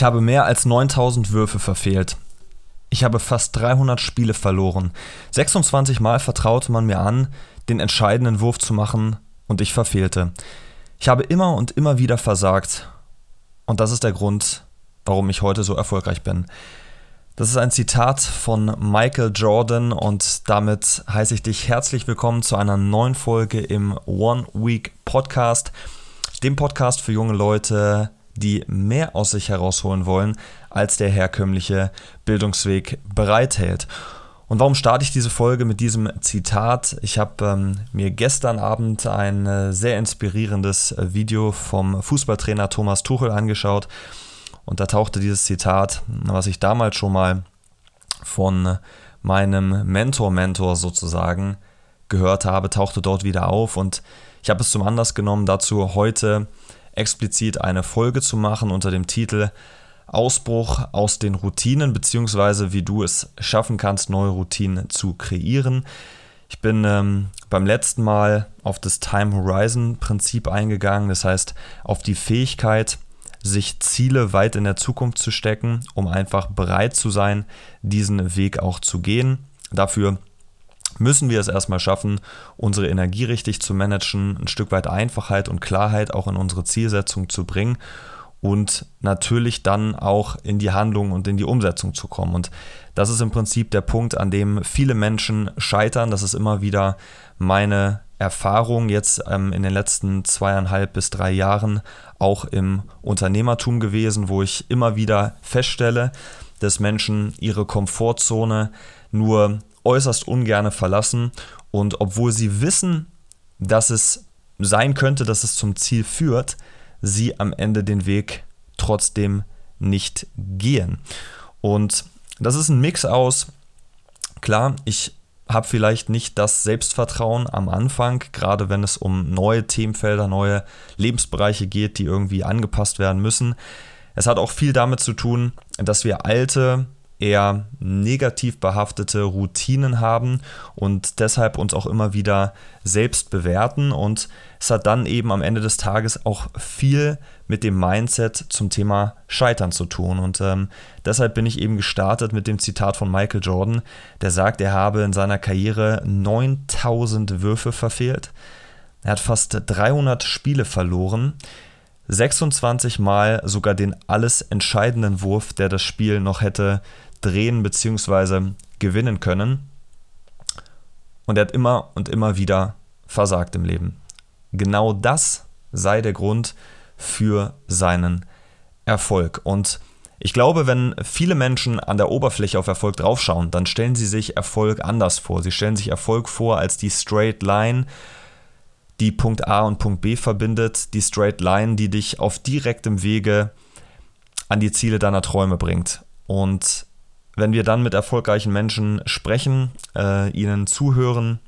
Ich habe mehr als 9000 Würfe verfehlt. Ich habe fast 300 Spiele verloren. 26 Mal vertraute man mir an, den entscheidenden Wurf zu machen und ich verfehlte. Ich habe immer und immer wieder versagt. Und das ist der Grund, warum ich heute so erfolgreich bin. Das ist ein Zitat von Michael Jordan und damit heiße ich dich herzlich willkommen zu einer neuen Folge im One Week Podcast, dem Podcast für junge Leute, die mehr aus sich herausholen wollen, als der herkömmliche Bildungsweg bereithält. Und warum starte ich diese Folge mit diesem Zitat? Ich habe ähm, mir gestern Abend ein äh, sehr inspirierendes äh, Video vom Fußballtrainer Thomas Tuchel angeschaut. Und da tauchte dieses Zitat, was ich damals schon mal von meinem Mentor-Mentor sozusagen gehört habe, tauchte dort wieder auf. Und ich habe es zum Anlass genommen, dazu heute explizit eine Folge zu machen unter dem Titel Ausbruch aus den Routinen, beziehungsweise wie du es schaffen kannst, neue Routinen zu kreieren. Ich bin ähm, beim letzten Mal auf das Time Horizon Prinzip eingegangen, das heißt auf die Fähigkeit, sich Ziele weit in der Zukunft zu stecken, um einfach bereit zu sein, diesen Weg auch zu gehen. Dafür müssen wir es erstmal schaffen, unsere Energie richtig zu managen, ein Stück weit Einfachheit und Klarheit auch in unsere Zielsetzung zu bringen und natürlich dann auch in die Handlung und in die Umsetzung zu kommen. Und das ist im Prinzip der Punkt, an dem viele Menschen scheitern. Das ist immer wieder meine Erfahrung jetzt ähm, in den letzten zweieinhalb bis drei Jahren auch im Unternehmertum gewesen, wo ich immer wieder feststelle, dass Menschen ihre Komfortzone nur äußerst ungerne verlassen und obwohl sie wissen, dass es sein könnte, dass es zum Ziel führt, sie am Ende den Weg trotzdem nicht gehen. Und das ist ein Mix aus, klar, ich habe vielleicht nicht das Selbstvertrauen am Anfang, gerade wenn es um neue Themenfelder, neue Lebensbereiche geht, die irgendwie angepasst werden müssen. Es hat auch viel damit zu tun, dass wir alte eher negativ behaftete Routinen haben und deshalb uns auch immer wieder selbst bewerten. Und es hat dann eben am Ende des Tages auch viel mit dem Mindset zum Thema Scheitern zu tun. Und ähm, deshalb bin ich eben gestartet mit dem Zitat von Michael Jordan, der sagt, er habe in seiner Karriere 9000 Würfe verfehlt. Er hat fast 300 Spiele verloren. 26 Mal sogar den alles entscheidenden Wurf, der das Spiel noch hätte drehen bzw. gewinnen können. Und er hat immer und immer wieder versagt im Leben. Genau das sei der Grund für seinen Erfolg. Und ich glaube, wenn viele Menschen an der Oberfläche auf Erfolg draufschauen, dann stellen sie sich Erfolg anders vor. Sie stellen sich Erfolg vor als die Straight Line, die Punkt A und Punkt B verbindet, die Straight Line, die dich auf direktem Wege an die Ziele deiner Träume bringt. Und wenn wir dann mit erfolgreichen Menschen sprechen, äh, ihnen zuhören,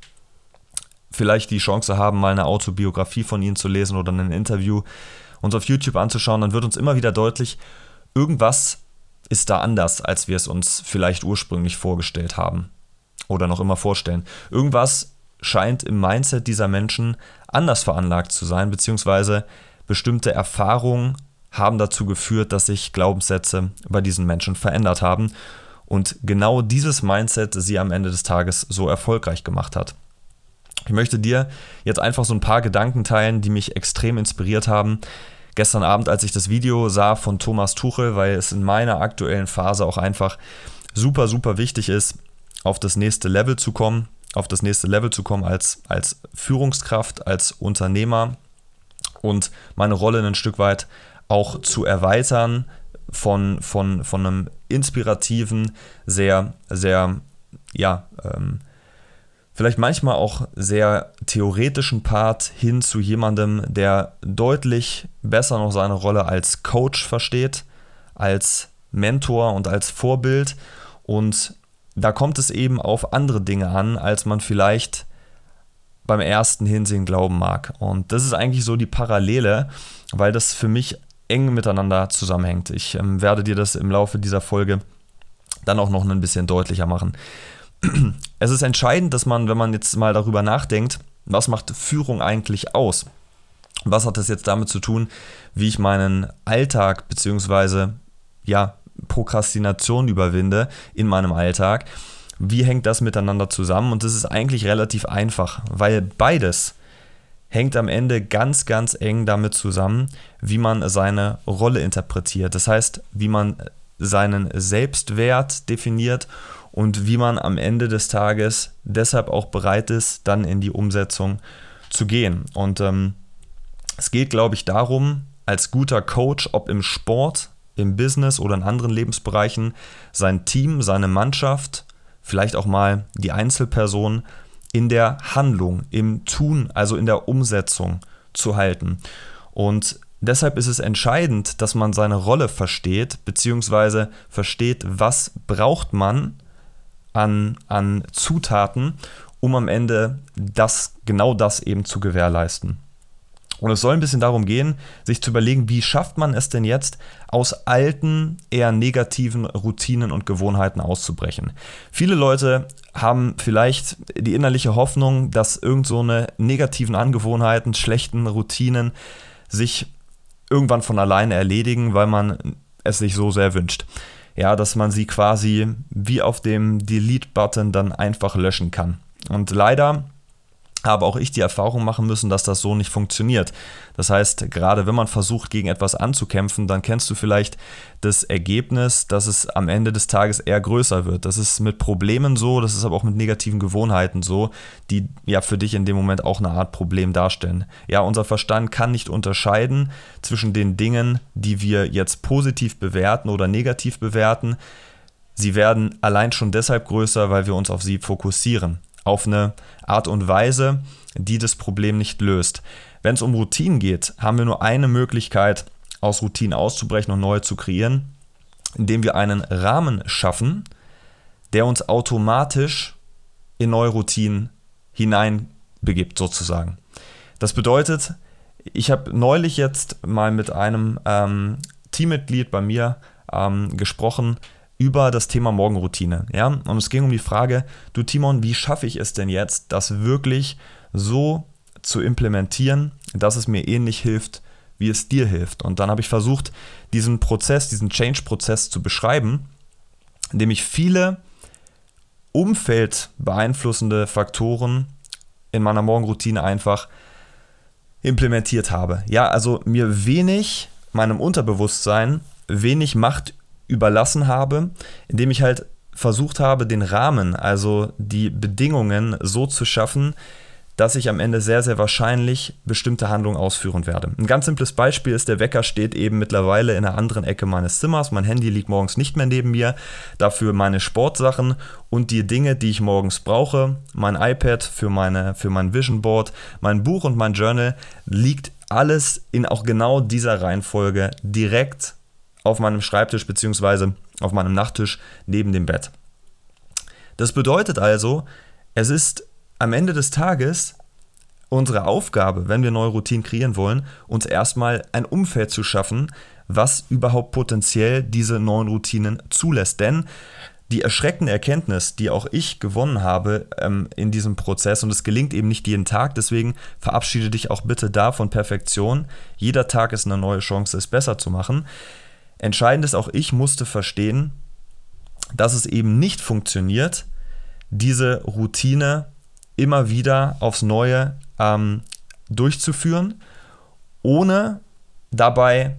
vielleicht die Chance haben, mal eine Autobiografie von ihnen zu lesen oder ein Interview uns auf YouTube anzuschauen, dann wird uns immer wieder deutlich, irgendwas ist da anders, als wir es uns vielleicht ursprünglich vorgestellt haben oder noch immer vorstellen. Irgendwas scheint im Mindset dieser Menschen anders veranlagt zu sein, beziehungsweise bestimmte Erfahrungen haben dazu geführt, dass sich Glaubenssätze bei diesen Menschen verändert haben und genau dieses Mindset sie am Ende des Tages so erfolgreich gemacht hat. Ich möchte dir jetzt einfach so ein paar Gedanken teilen, die mich extrem inspiriert haben. Gestern Abend, als ich das Video sah von Thomas Tuchel, weil es in meiner aktuellen Phase auch einfach super, super wichtig ist, auf das nächste Level zu kommen, auf das nächste Level zu kommen als, als Führungskraft, als Unternehmer und meine Rolle ein Stück weit auch zu erweitern, von, von, von einem inspirativen, sehr, sehr, ja, ähm, vielleicht manchmal auch sehr theoretischen Part hin zu jemandem, der deutlich besser noch seine Rolle als Coach versteht, als Mentor und als Vorbild. Und da kommt es eben auf andere Dinge an, als man vielleicht beim ersten Hinsehen glauben mag. Und das ist eigentlich so die Parallele, weil das für mich eng miteinander zusammenhängt. Ich ähm, werde dir das im Laufe dieser Folge dann auch noch ein bisschen deutlicher machen. Es ist entscheidend, dass man, wenn man jetzt mal darüber nachdenkt, was macht Führung eigentlich aus? Was hat das jetzt damit zu tun, wie ich meinen Alltag bzw. ja, Prokrastination überwinde in meinem Alltag. Wie hängt das miteinander zusammen? Und das ist eigentlich relativ einfach, weil beides hängt am Ende ganz, ganz eng damit zusammen, wie man seine Rolle interpretiert. Das heißt, wie man seinen Selbstwert definiert und wie man am Ende des Tages deshalb auch bereit ist, dann in die Umsetzung zu gehen. Und ähm, es geht, glaube ich, darum, als guter Coach, ob im Sport, im Business oder in anderen Lebensbereichen, sein Team, seine Mannschaft, vielleicht auch mal die Einzelperson in der Handlung, im Tun, also in der Umsetzung zu halten. Und deshalb ist es entscheidend, dass man seine Rolle versteht, beziehungsweise versteht, was braucht man an, an Zutaten, um am Ende das, genau das eben zu gewährleisten. Und es soll ein bisschen darum gehen, sich zu überlegen, wie schafft man es denn jetzt, aus alten, eher negativen Routinen und Gewohnheiten auszubrechen. Viele Leute haben vielleicht die innerliche Hoffnung, dass irgend so eine negativen Angewohnheiten, schlechten Routinen sich irgendwann von alleine erledigen, weil man es sich so sehr wünscht. Ja, dass man sie quasi wie auf dem Delete-Button dann einfach löschen kann. Und leider habe auch ich die Erfahrung machen müssen, dass das so nicht funktioniert. Das heißt, gerade wenn man versucht, gegen etwas anzukämpfen, dann kennst du vielleicht das Ergebnis, dass es am Ende des Tages eher größer wird. Das ist mit Problemen so, das ist aber auch mit negativen Gewohnheiten so, die ja für dich in dem Moment auch eine Art Problem darstellen. Ja, unser Verstand kann nicht unterscheiden zwischen den Dingen, die wir jetzt positiv bewerten oder negativ bewerten. Sie werden allein schon deshalb größer, weil wir uns auf sie fokussieren auf eine Art und Weise, die das Problem nicht löst. Wenn es um Routinen geht, haben wir nur eine Möglichkeit, aus Routinen auszubrechen und neue zu kreieren, indem wir einen Rahmen schaffen, der uns automatisch in neue Routinen hineinbegibt, sozusagen. Das bedeutet, ich habe neulich jetzt mal mit einem ähm, Teammitglied bei mir ähm, gesprochen, über das Thema Morgenroutine. Ja? Und es ging um die Frage, du Timon, wie schaffe ich es denn jetzt, das wirklich so zu implementieren, dass es mir ähnlich hilft, wie es dir hilft. Und dann habe ich versucht, diesen Prozess, diesen Change-Prozess zu beschreiben, indem ich viele umfeldbeeinflussende Faktoren in meiner Morgenroutine einfach implementiert habe. Ja, also mir wenig, meinem Unterbewusstsein, wenig Macht überlassen habe, indem ich halt versucht habe, den Rahmen, also die Bedingungen so zu schaffen, dass ich am Ende sehr, sehr wahrscheinlich bestimmte Handlungen ausführen werde. Ein ganz simples Beispiel ist, der Wecker steht eben mittlerweile in einer anderen Ecke meines Zimmers. Mein Handy liegt morgens nicht mehr neben mir. Dafür meine Sportsachen und die Dinge, die ich morgens brauche, mein iPad für, meine, für mein Vision Board, mein Buch und mein Journal, liegt alles in auch genau dieser Reihenfolge direkt auf meinem Schreibtisch bzw. auf meinem Nachttisch neben dem Bett. Das bedeutet also, es ist am Ende des Tages unsere Aufgabe, wenn wir neue Routinen kreieren wollen, uns erstmal ein Umfeld zu schaffen, was überhaupt potenziell diese neuen Routinen zulässt. Denn die erschreckende Erkenntnis, die auch ich gewonnen habe ähm, in diesem Prozess, und es gelingt eben nicht jeden Tag, deswegen verabschiede dich auch bitte da von Perfektion. Jeder Tag ist eine neue Chance, es besser zu machen. Entscheidend ist auch, ich musste verstehen, dass es eben nicht funktioniert, diese Routine immer wieder aufs Neue ähm, durchzuführen, ohne dabei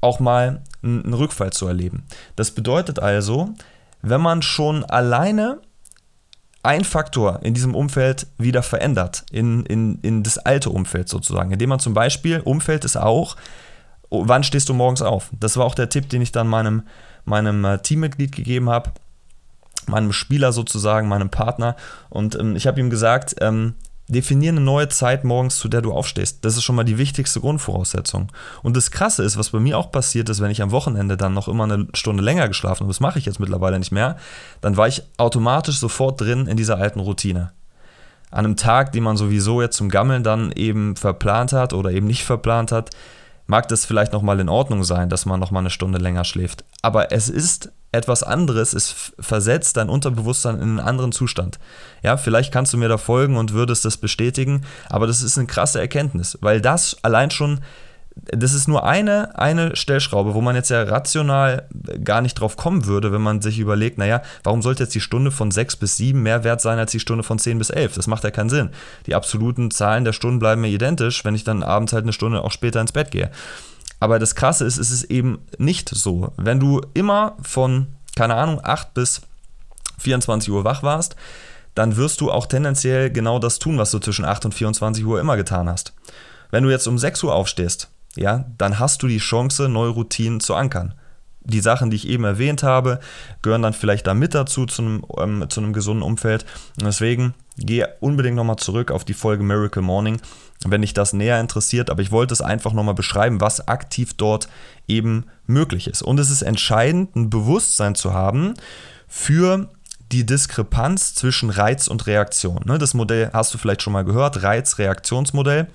auch mal einen Rückfall zu erleben. Das bedeutet also, wenn man schon alleine ein Faktor in diesem Umfeld wieder verändert, in, in, in das alte Umfeld sozusagen, indem man zum Beispiel, Umfeld ist auch, wann stehst du morgens auf? Das war auch der Tipp, den ich dann meinem, meinem äh, Teammitglied gegeben habe, meinem Spieler sozusagen, meinem Partner. Und ähm, ich habe ihm gesagt, ähm, definiere eine neue Zeit morgens, zu der du aufstehst. Das ist schon mal die wichtigste Grundvoraussetzung. Und das Krasse ist, was bei mir auch passiert ist, wenn ich am Wochenende dann noch immer eine Stunde länger geschlafen habe, das mache ich jetzt mittlerweile nicht mehr, dann war ich automatisch sofort drin in dieser alten Routine. An einem Tag, den man sowieso jetzt zum Gammeln dann eben verplant hat oder eben nicht verplant hat, mag das vielleicht nochmal in Ordnung sein, dass man nochmal eine Stunde länger schläft. Aber es ist etwas anderes, es versetzt dein Unterbewusstsein in einen anderen Zustand. Ja, vielleicht kannst du mir da folgen und würdest das bestätigen, aber das ist eine krasse Erkenntnis, weil das allein schon das ist nur eine, eine Stellschraube, wo man jetzt ja rational gar nicht drauf kommen würde, wenn man sich überlegt, naja, warum sollte jetzt die Stunde von 6 bis 7 mehr wert sein als die Stunde von 10 bis 11? Das macht ja keinen Sinn. Die absoluten Zahlen der Stunden bleiben mir identisch, wenn ich dann abends halt eine Stunde auch später ins Bett gehe. Aber das Krasse ist, es ist eben nicht so. Wenn du immer von, keine Ahnung, 8 bis 24 Uhr wach warst, dann wirst du auch tendenziell genau das tun, was du zwischen 8 und 24 Uhr immer getan hast. Wenn du jetzt um 6 Uhr aufstehst, ja, dann hast du die Chance, neue Routinen zu ankern. Die Sachen, die ich eben erwähnt habe, gehören dann vielleicht da mit dazu, zu einem, ähm, zu einem gesunden Umfeld. Und deswegen gehe unbedingt nochmal zurück auf die Folge Miracle Morning, wenn dich das näher interessiert. Aber ich wollte es einfach nochmal beschreiben, was aktiv dort eben möglich ist. Und es ist entscheidend, ein Bewusstsein zu haben für die Diskrepanz zwischen Reiz und Reaktion. Ne, das Modell hast du vielleicht schon mal gehört, Reiz-Reaktionsmodell.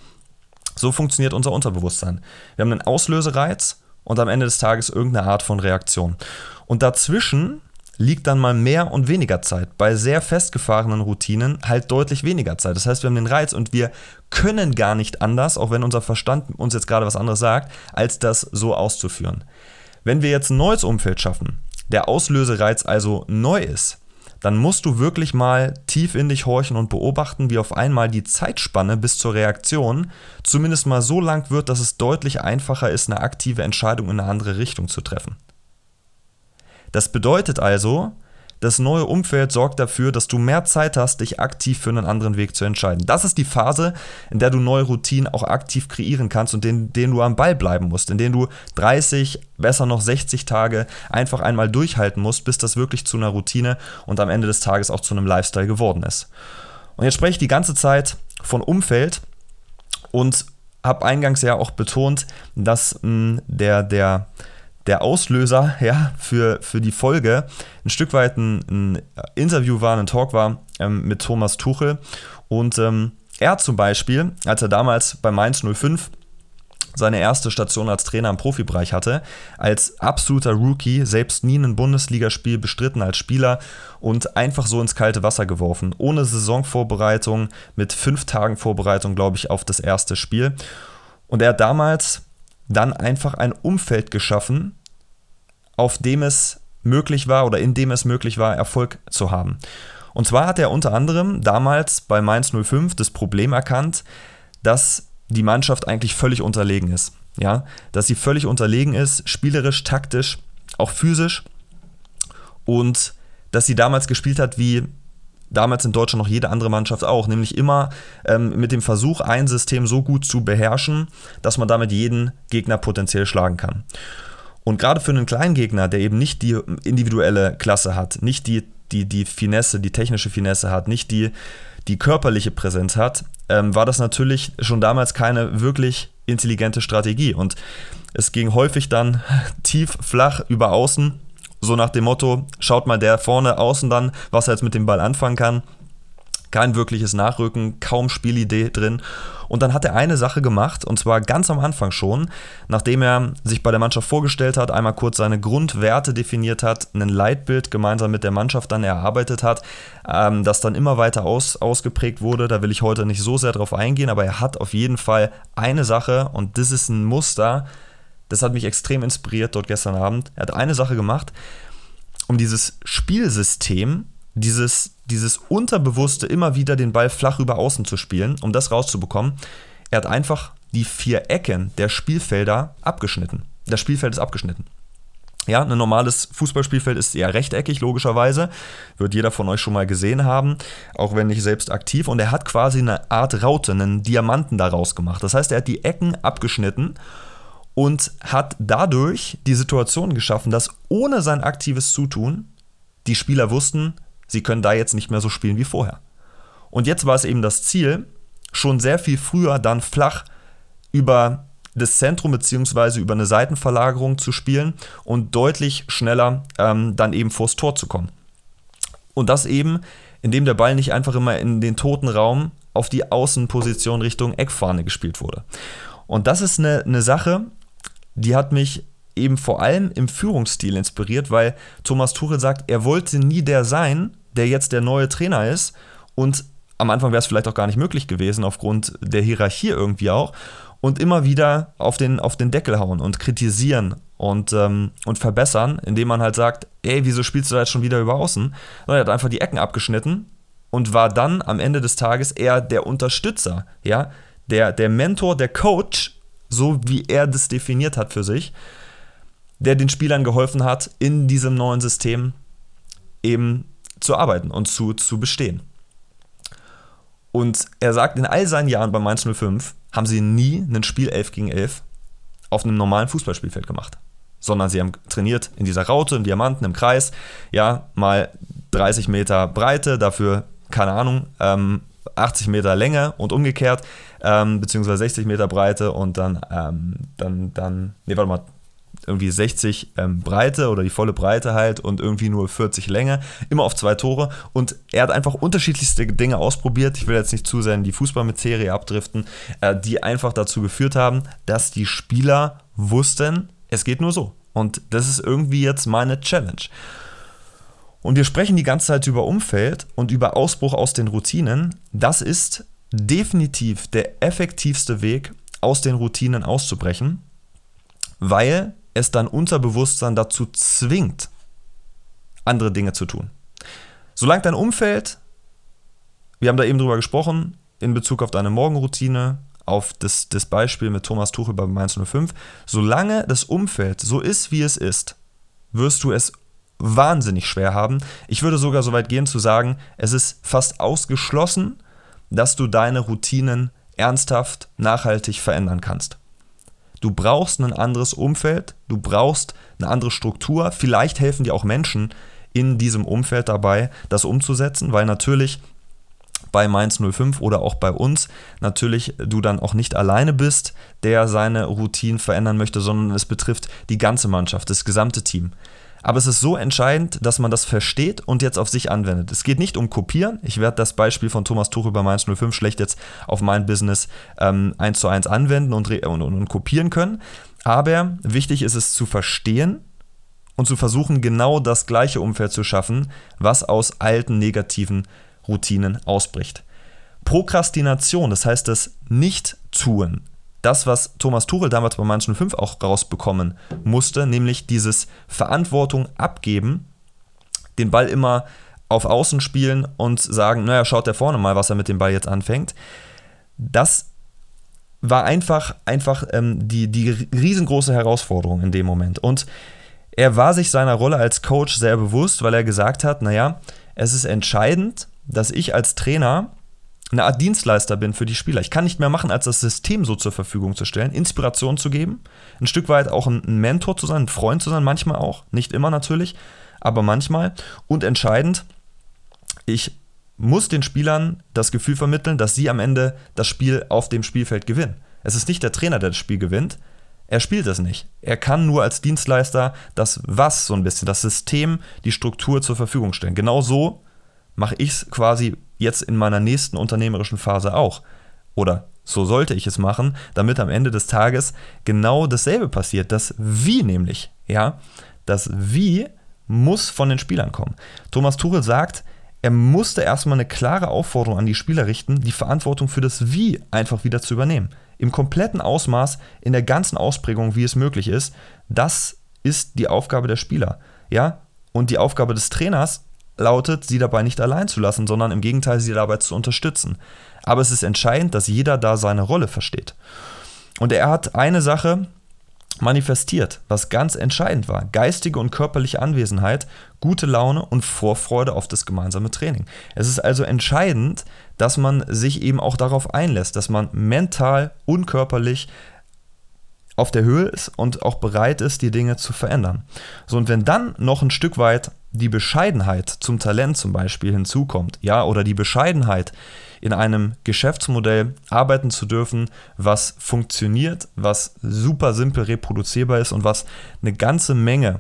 So funktioniert unser Unterbewusstsein. Wir haben einen Auslösereiz und am Ende des Tages irgendeine Art von Reaktion. Und dazwischen liegt dann mal mehr und weniger Zeit. Bei sehr festgefahrenen Routinen halt deutlich weniger Zeit. Das heißt, wir haben den Reiz und wir können gar nicht anders, auch wenn unser Verstand uns jetzt gerade was anderes sagt, als das so auszuführen. Wenn wir jetzt ein neues Umfeld schaffen, der Auslösereiz also neu ist, dann musst du wirklich mal tief in dich horchen und beobachten, wie auf einmal die Zeitspanne bis zur Reaktion zumindest mal so lang wird, dass es deutlich einfacher ist, eine aktive Entscheidung in eine andere Richtung zu treffen. Das bedeutet also, das neue Umfeld sorgt dafür, dass du mehr Zeit hast, dich aktiv für einen anderen Weg zu entscheiden. Das ist die Phase, in der du neue Routinen auch aktiv kreieren kannst und in denen du am Ball bleiben musst, in denen du 30, besser noch 60 Tage einfach einmal durchhalten musst, bis das wirklich zu einer Routine und am Ende des Tages auch zu einem Lifestyle geworden ist. Und jetzt spreche ich die ganze Zeit von Umfeld und habe eingangs ja auch betont, dass mh, der, der, der Auslöser ja, für, für die Folge ein Stück weit ein, ein Interview war, ein Talk war ähm, mit Thomas Tuchel. Und ähm, er zum Beispiel, als er damals bei Mainz 05 seine erste Station als Trainer im Profibereich hatte, als absoluter Rookie, selbst nie ein Bundesligaspiel bestritten als Spieler und einfach so ins kalte Wasser geworfen, ohne Saisonvorbereitung, mit fünf Tagen Vorbereitung, glaube ich, auf das erste Spiel. Und er hat damals dann einfach ein Umfeld geschaffen, auf dem es möglich war oder in dem es möglich war, Erfolg zu haben. Und zwar hat er unter anderem damals bei Mainz 05 das Problem erkannt, dass die Mannschaft eigentlich völlig unterlegen ist. Ja, dass sie völlig unterlegen ist, spielerisch, taktisch, auch physisch. Und dass sie damals gespielt hat wie damals in Deutschland noch jede andere Mannschaft auch, nämlich immer ähm, mit dem Versuch, ein System so gut zu beherrschen, dass man damit jeden Gegner potenziell schlagen kann. Und gerade für einen kleinen Gegner, der eben nicht die individuelle Klasse hat, nicht die, die, die Finesse, die technische Finesse hat, nicht die, die körperliche Präsenz hat, ähm, war das natürlich schon damals keine wirklich intelligente Strategie. Und es ging häufig dann tief flach über außen so nach dem Motto, schaut mal der vorne außen dann, was er jetzt mit dem Ball anfangen kann. Kein wirkliches Nachrücken, kaum Spielidee drin. Und dann hat er eine Sache gemacht, und zwar ganz am Anfang schon, nachdem er sich bei der Mannschaft vorgestellt hat, einmal kurz seine Grundwerte definiert hat, ein Leitbild gemeinsam mit der Mannschaft dann erarbeitet hat, ähm, das dann immer weiter aus, ausgeprägt wurde. Da will ich heute nicht so sehr drauf eingehen, aber er hat auf jeden Fall eine Sache, und das ist ein Muster, das hat mich extrem inspiriert dort gestern Abend. Er hat eine Sache gemacht, um dieses Spielsystem, dieses, dieses Unterbewusste immer wieder den Ball flach über außen zu spielen, um das rauszubekommen. Er hat einfach die vier Ecken der Spielfelder abgeschnitten. Das Spielfeld ist abgeschnitten. Ja, ein normales Fußballspielfeld ist eher rechteckig, logischerweise. Wird jeder von euch schon mal gesehen haben, auch wenn nicht selbst aktiv. Und er hat quasi eine Art Raute, einen Diamanten daraus gemacht. Das heißt, er hat die Ecken abgeschnitten und hat dadurch die Situation geschaffen, dass ohne sein aktives Zutun die Spieler wussten, sie können da jetzt nicht mehr so spielen wie vorher. Und jetzt war es eben das Ziel, schon sehr viel früher dann flach über das Zentrum bzw. über eine Seitenverlagerung zu spielen und deutlich schneller ähm, dann eben vors Tor zu kommen. Und das eben, indem der Ball nicht einfach immer in den toten Raum auf die Außenposition Richtung Eckfahne gespielt wurde. Und das ist eine, eine Sache, die hat mich eben vor allem im Führungsstil inspiriert, weil Thomas Tuchel sagt, er wollte nie der sein, der jetzt der neue Trainer ist und am Anfang wäre es vielleicht auch gar nicht möglich gewesen aufgrund der Hierarchie irgendwie auch. und immer wieder auf den, auf den Deckel hauen und kritisieren und, ähm, und verbessern, indem man halt sagt, ey, wieso spielst du da jetzt schon wieder über außen? Und er hat einfach die Ecken abgeschnitten und war dann am Ende des Tages eher der Unterstützer, ja, der, der Mentor, der Coach, so wie er das definiert hat für sich, der den Spielern geholfen hat, in diesem neuen System eben zu arbeiten und zu, zu bestehen. Und er sagt, in all seinen Jahren bei Mainz 05 haben sie nie ein Spiel 11 gegen 11 auf einem normalen Fußballspielfeld gemacht. Sondern sie haben trainiert in dieser Raute, im Diamanten, im Kreis, ja, mal 30 Meter Breite, dafür, keine Ahnung, ähm, 80 Meter Länge und umgekehrt, ähm, beziehungsweise 60 Meter Breite und dann, ähm, dann, dann, nee, warte mal, irgendwie 60 ähm, Breite oder die volle Breite halt und irgendwie nur 40 Länge, immer auf zwei Tore. Und er hat einfach unterschiedlichste Dinge ausprobiert. Ich will jetzt nicht zu sehr in die Fußballmitserie abdriften, äh, die einfach dazu geführt haben, dass die Spieler wussten, es geht nur so. Und das ist irgendwie jetzt meine Challenge. Und wir sprechen die ganze Zeit über Umfeld und über Ausbruch aus den Routinen. Das ist definitiv der effektivste Weg, aus den Routinen auszubrechen, weil es dein Unterbewusstsein dazu zwingt, andere Dinge zu tun. Solange dein Umfeld, wir haben da eben drüber gesprochen, in Bezug auf deine Morgenroutine, auf das, das Beispiel mit Thomas Tuchel bei Mainz 05, solange das Umfeld so ist, wie es ist, wirst du es wahnsinnig schwer haben. Ich würde sogar so weit gehen zu sagen, es ist fast ausgeschlossen, dass du deine Routinen ernsthaft, nachhaltig verändern kannst. Du brauchst ein anderes Umfeld, du brauchst eine andere Struktur. Vielleicht helfen dir auch Menschen in diesem Umfeld dabei, das umzusetzen, weil natürlich bei Mainz 05 oder auch bei uns natürlich du dann auch nicht alleine bist, der seine Routinen verändern möchte, sondern es betrifft die ganze Mannschaft, das gesamte Team. Aber es ist so entscheidend, dass man das versteht und jetzt auf sich anwendet. Es geht nicht um Kopieren. Ich werde das Beispiel von Thomas Tuchel bei Mainz 05 schlecht jetzt auf mein Business ähm, eins zu eins anwenden und, und, und, und kopieren können. Aber wichtig ist es zu verstehen und zu versuchen, genau das gleiche Umfeld zu schaffen, was aus alten negativen Routinen ausbricht. Prokrastination, das heißt das Nicht-Tun, das, was Thomas Tuchel damals bei Mainz 05 auch rausbekommen musste, nämlich dieses Verantwortung abgeben, den Ball immer auf Außen spielen und sagen, naja, schaut der vorne mal, was er mit dem Ball jetzt anfängt. Das war einfach, einfach ähm, die, die riesengroße Herausforderung in dem Moment. Und er war sich seiner Rolle als Coach sehr bewusst, weil er gesagt hat, naja, es ist entscheidend, dass ich als Trainer eine Art Dienstleister bin für die Spieler. Ich kann nicht mehr machen, als das System so zur Verfügung zu stellen, Inspiration zu geben, ein Stück weit auch ein Mentor zu sein, ein Freund zu sein, manchmal auch, nicht immer natürlich, aber manchmal. Und entscheidend, ich muss den Spielern das Gefühl vermitteln, dass sie am Ende das Spiel auf dem Spielfeld gewinnen. Es ist nicht der Trainer, der das Spiel gewinnt. Er spielt es nicht. Er kann nur als Dienstleister das Was so ein bisschen, das System, die Struktur zur Verfügung stellen. Genau so mache ich es quasi jetzt in meiner nächsten unternehmerischen Phase auch. Oder so sollte ich es machen, damit am Ende des Tages genau dasselbe passiert. Das Wie nämlich, ja, das Wie muss von den Spielern kommen. Thomas Tuchel sagt, er musste erstmal eine klare Aufforderung an die Spieler richten, die Verantwortung für das Wie einfach wieder zu übernehmen. Im kompletten Ausmaß, in der ganzen Ausprägung, wie es möglich ist. Das ist die Aufgabe der Spieler. Ja? Und die Aufgabe des Trainers lautet, sie dabei nicht allein zu lassen, sondern im Gegenteil, sie dabei zu unterstützen. Aber es ist entscheidend, dass jeder da seine Rolle versteht. Und er hat eine Sache manifestiert, was ganz entscheidend war. Geistige und körperliche Anwesenheit, gute Laune und Vorfreude auf das gemeinsame Training. Es ist also entscheidend, dass man sich eben auch darauf einlässt, dass man mental und körperlich auf der Höhe ist und auch bereit ist, die Dinge zu verändern. So, und wenn dann noch ein Stück weit die Bescheidenheit zum Talent zum Beispiel hinzukommt, ja, oder die Bescheidenheit in einem Geschäftsmodell arbeiten zu dürfen, was funktioniert, was super simpel reproduzierbar ist und was eine ganze Menge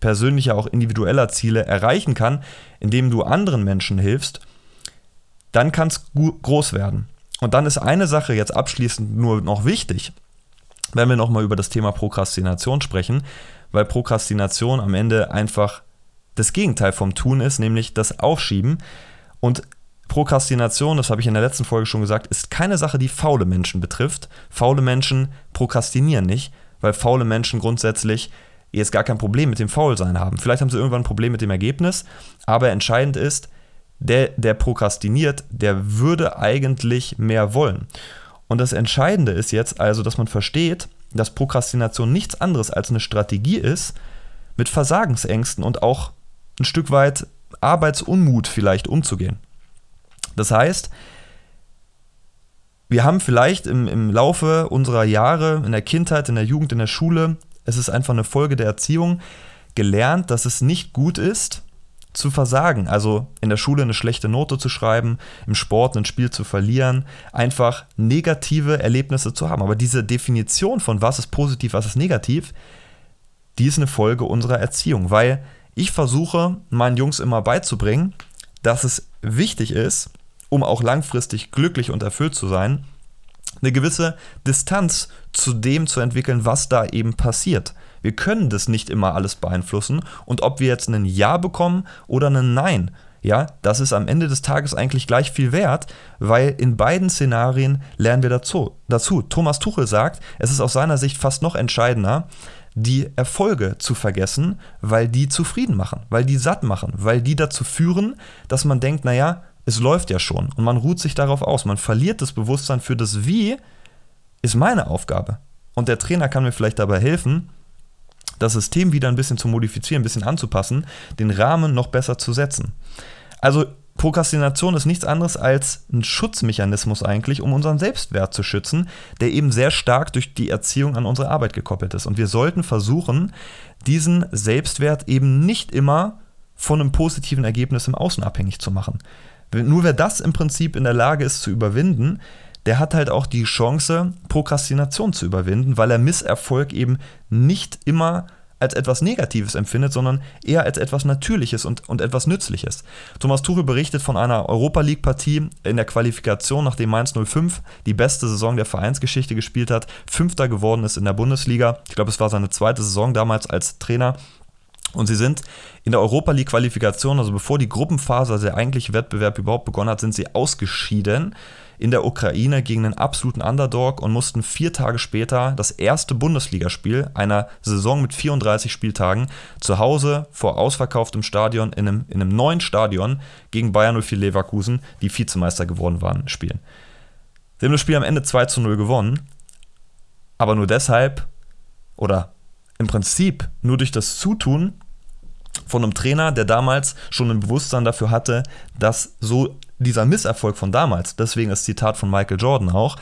persönlicher, auch individueller Ziele erreichen kann, indem du anderen Menschen hilfst, dann kann es groß werden. Und dann ist eine Sache jetzt abschließend nur noch wichtig, wenn wir nochmal über das Thema Prokrastination sprechen, weil Prokrastination am Ende einfach das Gegenteil vom Tun ist, nämlich das Aufschieben. Und Prokrastination, das habe ich in der letzten Folge schon gesagt, ist keine Sache, die faule Menschen betrifft. Faule Menschen prokrastinieren nicht, weil faule Menschen grundsätzlich jetzt gar kein Problem mit dem Faulsein haben. Vielleicht haben sie irgendwann ein Problem mit dem Ergebnis, aber entscheidend ist, der, der prokrastiniert, der würde eigentlich mehr wollen. Und das Entscheidende ist jetzt also, dass man versteht, dass Prokrastination nichts anderes als eine Strategie ist, mit Versagensängsten und auch ein Stück weit Arbeitsunmut vielleicht umzugehen. Das heißt, wir haben vielleicht im, im Laufe unserer Jahre, in der Kindheit, in der Jugend, in der Schule, es ist einfach eine Folge der Erziehung, gelernt, dass es nicht gut ist, zu versagen. Also in der Schule eine schlechte Note zu schreiben, im Sport ein Spiel zu verlieren, einfach negative Erlebnisse zu haben. Aber diese Definition von was ist positiv, was ist negativ, die ist eine Folge unserer Erziehung, weil ich versuche meinen Jungs immer beizubringen, dass es wichtig ist, um auch langfristig glücklich und erfüllt zu sein, eine gewisse Distanz zu dem zu entwickeln, was da eben passiert. Wir können das nicht immer alles beeinflussen und ob wir jetzt ein Ja bekommen oder ein Nein, ja, das ist am Ende des Tages eigentlich gleich viel wert, weil in beiden Szenarien lernen wir dazu. dazu. Thomas Tuchel sagt, es ist aus seiner Sicht fast noch entscheidender, die Erfolge zu vergessen, weil die zufrieden machen, weil die satt machen, weil die dazu führen, dass man denkt, naja, es läuft ja schon und man ruht sich darauf aus. Man verliert das Bewusstsein für das Wie, ist meine Aufgabe. Und der Trainer kann mir vielleicht dabei helfen, das System wieder ein bisschen zu modifizieren, ein bisschen anzupassen, den Rahmen noch besser zu setzen. Also Prokrastination ist nichts anderes als ein Schutzmechanismus eigentlich, um unseren Selbstwert zu schützen, der eben sehr stark durch die Erziehung an unsere Arbeit gekoppelt ist. Und wir sollten versuchen, diesen Selbstwert eben nicht immer von einem positiven Ergebnis im Außen abhängig zu machen. Nur wer das im Prinzip in der Lage ist zu überwinden, der hat halt auch die Chance, Prokrastination zu überwinden, weil er Misserfolg eben nicht immer als etwas Negatives empfindet, sondern eher als etwas Natürliches und, und etwas Nützliches. Thomas Tuchel berichtet von einer Europa League-Partie in der Qualifikation, nachdem Mainz 05 die beste Saison der Vereinsgeschichte gespielt hat, Fünfter geworden ist in der Bundesliga. Ich glaube, es war seine zweite Saison damals als Trainer. Und sie sind in der Europa League Qualifikation, also bevor die Gruppenphase, also der eigentliche Wettbewerb überhaupt begonnen hat, sind sie ausgeschieden in der Ukraine gegen einen absoluten Underdog und mussten vier Tage später das erste Bundesligaspiel einer Saison mit 34 Spieltagen zu Hause vor ausverkauftem Stadion in einem, in einem neuen Stadion gegen Bayern 04 Leverkusen, die Vizemeister geworden waren, spielen. Sie haben das Spiel am Ende 2 zu 0 gewonnen, aber nur deshalb oder im Prinzip nur durch das Zutun von einem Trainer, der damals schon ein Bewusstsein dafür hatte, dass so dieser Misserfolg von damals, deswegen das Zitat von Michael Jordan auch,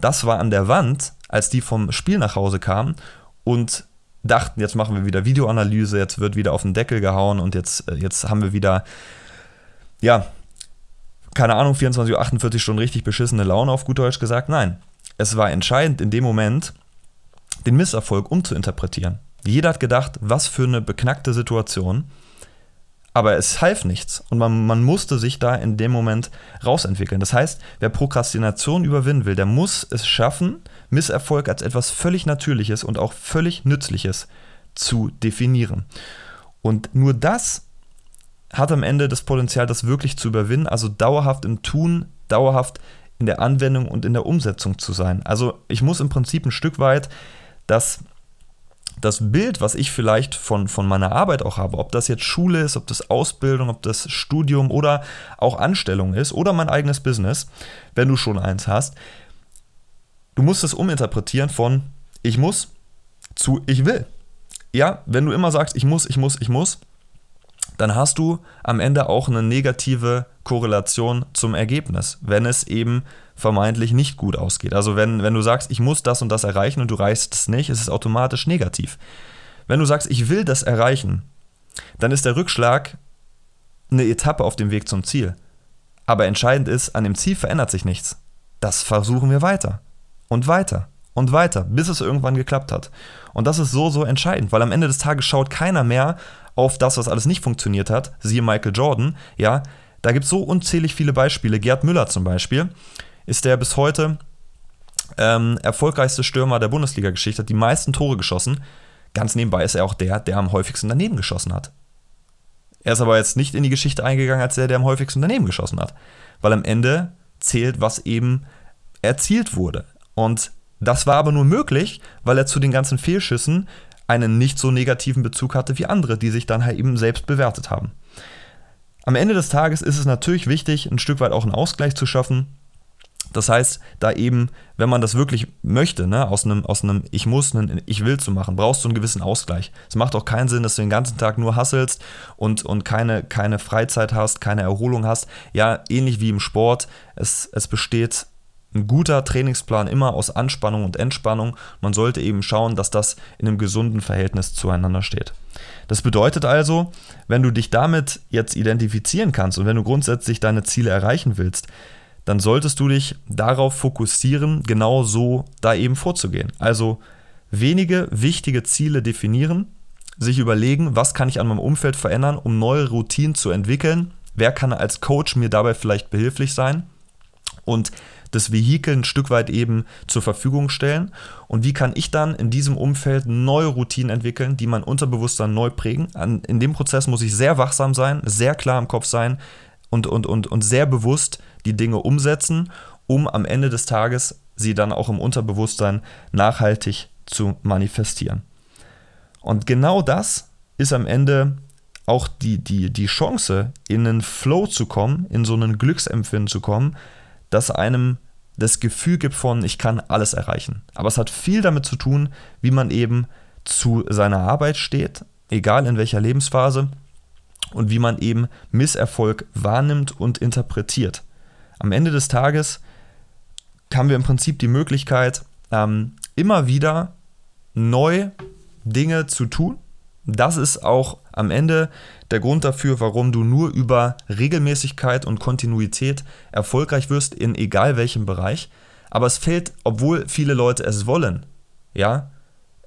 das war an der Wand, als die vom Spiel nach Hause kamen und dachten, jetzt machen wir wieder Videoanalyse, jetzt wird wieder auf den Deckel gehauen und jetzt, äh, jetzt haben wir wieder, ja, keine Ahnung, 24 Uhr, 48 Stunden richtig beschissene Laune, auf gut Deutsch gesagt. Nein, es war entscheidend in dem Moment, den Misserfolg umzuinterpretieren. Jeder hat gedacht, was für eine beknackte Situation. Aber es half nichts und man, man musste sich da in dem Moment rausentwickeln. Das heißt, wer Prokrastination überwinden will, der muss es schaffen, Misserfolg als etwas völlig Natürliches und auch völlig Nützliches zu definieren. Und nur das hat am Ende das Potenzial, das wirklich zu überwinden, also dauerhaft im Tun, dauerhaft in der Anwendung und in der Umsetzung zu sein. Also ich muss im Prinzip ein Stück weit das das Bild, was ich vielleicht von, von meiner Arbeit auch habe, ob das jetzt Schule ist, ob das Ausbildung, ob das Studium oder auch Anstellung ist oder mein eigenes Business, wenn du schon eins hast, du musst es uminterpretieren von ich muss zu ich will. Ja, wenn du immer sagst, ich muss, ich muss, ich muss, dann hast du am Ende auch eine negative Korrelation zum Ergebnis, wenn es eben vermeintlich nicht gut ausgeht. Also wenn, wenn du sagst, ich muss das und das erreichen und du reichst es nicht, ist es automatisch negativ. Wenn du sagst, ich will das erreichen, dann ist der Rückschlag eine Etappe auf dem Weg zum Ziel. Aber entscheidend ist, an dem Ziel verändert sich nichts. Das versuchen wir weiter und weiter und weiter, bis es irgendwann geklappt hat. Und das ist so, so entscheidend, weil am Ende des Tages schaut keiner mehr auf das, was alles nicht funktioniert hat, siehe Michael Jordan, ja, da gibt es so unzählig viele Beispiele. Gerd Müller zum Beispiel ist der bis heute ähm, erfolgreichste Stürmer der Bundesliga-Geschichte, hat die meisten Tore geschossen. Ganz nebenbei ist er auch der, der am häufigsten daneben geschossen hat. Er ist aber jetzt nicht in die Geschichte eingegangen als der, der am häufigsten daneben geschossen hat. Weil am Ende zählt, was eben erzielt wurde. Und das war aber nur möglich, weil er zu den ganzen Fehlschüssen einen nicht so negativen Bezug hatte wie andere, die sich dann halt eben selbst bewertet haben. Am Ende des Tages ist es natürlich wichtig, ein Stück weit auch einen Ausgleich zu schaffen. Das heißt, da eben, wenn man das wirklich möchte, ne, aus einem, aus einem Ich muss, einen Ich will zu machen, brauchst du einen gewissen Ausgleich. Es macht auch keinen Sinn, dass du den ganzen Tag nur hasselst und, und keine, keine Freizeit hast, keine Erholung hast. Ja, ähnlich wie im Sport, es, es besteht ein guter Trainingsplan immer aus Anspannung und Entspannung. Man sollte eben schauen, dass das in einem gesunden Verhältnis zueinander steht. Das bedeutet also, wenn du dich damit jetzt identifizieren kannst und wenn du grundsätzlich deine Ziele erreichen willst, dann solltest du dich darauf fokussieren, genau so da eben vorzugehen. Also wenige wichtige Ziele definieren, sich überlegen, was kann ich an meinem Umfeld verändern, um neue Routinen zu entwickeln, wer kann als Coach mir dabei vielleicht behilflich sein und das Vehikel ein Stück weit eben zur Verfügung stellen und wie kann ich dann in diesem Umfeld neue Routinen entwickeln, die mein Unterbewusstsein neu prägen. in dem Prozess muss ich sehr wachsam sein, sehr klar im Kopf sein und, und, und, und sehr bewusst die Dinge umsetzen, um am Ende des Tages sie dann auch im Unterbewusstsein nachhaltig zu manifestieren. Und genau das ist am Ende auch die, die, die Chance, in einen Flow zu kommen, in so einen Glücksempfinden zu kommen, das einem das Gefühl gibt von, ich kann alles erreichen. Aber es hat viel damit zu tun, wie man eben zu seiner Arbeit steht, egal in welcher Lebensphase, und wie man eben Misserfolg wahrnimmt und interpretiert. Am Ende des Tages haben wir im Prinzip die Möglichkeit, ähm, immer wieder neu Dinge zu tun. Das ist auch am Ende der Grund dafür, warum du nur über Regelmäßigkeit und Kontinuität erfolgreich wirst, in egal welchem Bereich. Aber es fällt, obwohl viele Leute es wollen, ja,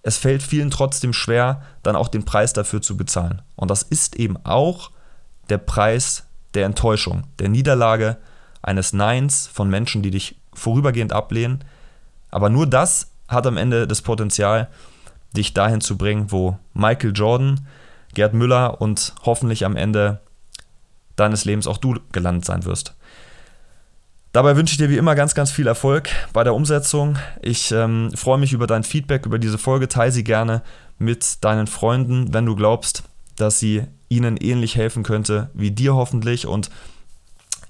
es fällt vielen trotzdem schwer, dann auch den Preis dafür zu bezahlen. Und das ist eben auch der Preis der Enttäuschung, der Niederlage, eines Neins von Menschen, die dich vorübergehend ablehnen. Aber nur das hat am Ende das Potenzial, dich dahin zu bringen, wo Michael Jordan, Gerd Müller und hoffentlich am Ende deines Lebens auch du gelandet sein wirst. Dabei wünsche ich dir wie immer ganz, ganz viel Erfolg bei der Umsetzung. Ich ähm, freue mich über dein Feedback über diese Folge. Teile sie gerne mit deinen Freunden, wenn du glaubst, dass sie ihnen ähnlich helfen könnte wie dir hoffentlich. Und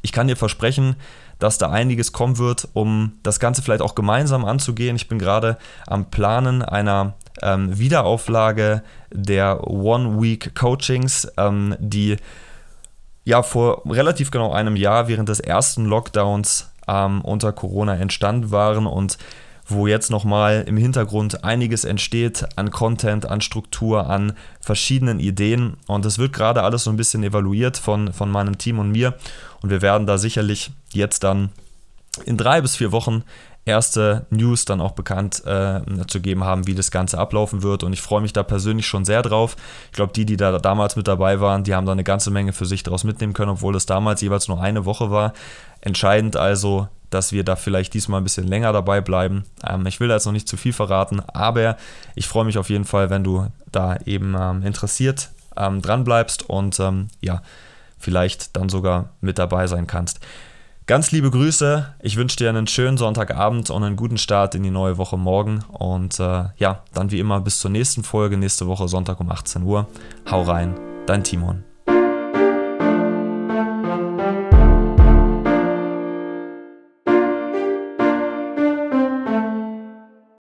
ich kann dir versprechen, dass da einiges kommen wird, um das Ganze vielleicht auch gemeinsam anzugehen. Ich bin gerade am Planen einer ähm, Wiederauflage der One-Week-Coachings, ähm, die ja vor relativ genau einem Jahr während des ersten Lockdowns ähm, unter Corona entstanden waren und wo jetzt nochmal im Hintergrund einiges entsteht an Content, an Struktur, an verschiedenen Ideen. Und es wird gerade alles so ein bisschen evaluiert von, von meinem Team und mir. Und wir werden da sicherlich jetzt dann in drei bis vier Wochen erste News dann auch bekannt äh, zu geben haben, wie das Ganze ablaufen wird. Und ich freue mich da persönlich schon sehr drauf. Ich glaube, die, die da damals mit dabei waren, die haben da eine ganze Menge für sich daraus mitnehmen können, obwohl es damals jeweils nur eine Woche war. Entscheidend also, dass wir da vielleicht diesmal ein bisschen länger dabei bleiben. Ähm, ich will da jetzt noch nicht zu viel verraten, aber ich freue mich auf jeden Fall, wenn du da eben ähm, interessiert ähm, dran bleibst und ähm, ja, vielleicht dann sogar mit dabei sein kannst. Ganz liebe Grüße. Ich wünsche dir einen schönen Sonntagabend und einen guten Start in die neue Woche morgen. Und äh, ja, dann wie immer bis zur nächsten Folge, nächste Woche Sonntag um 18 Uhr. Hau rein, dein Timon.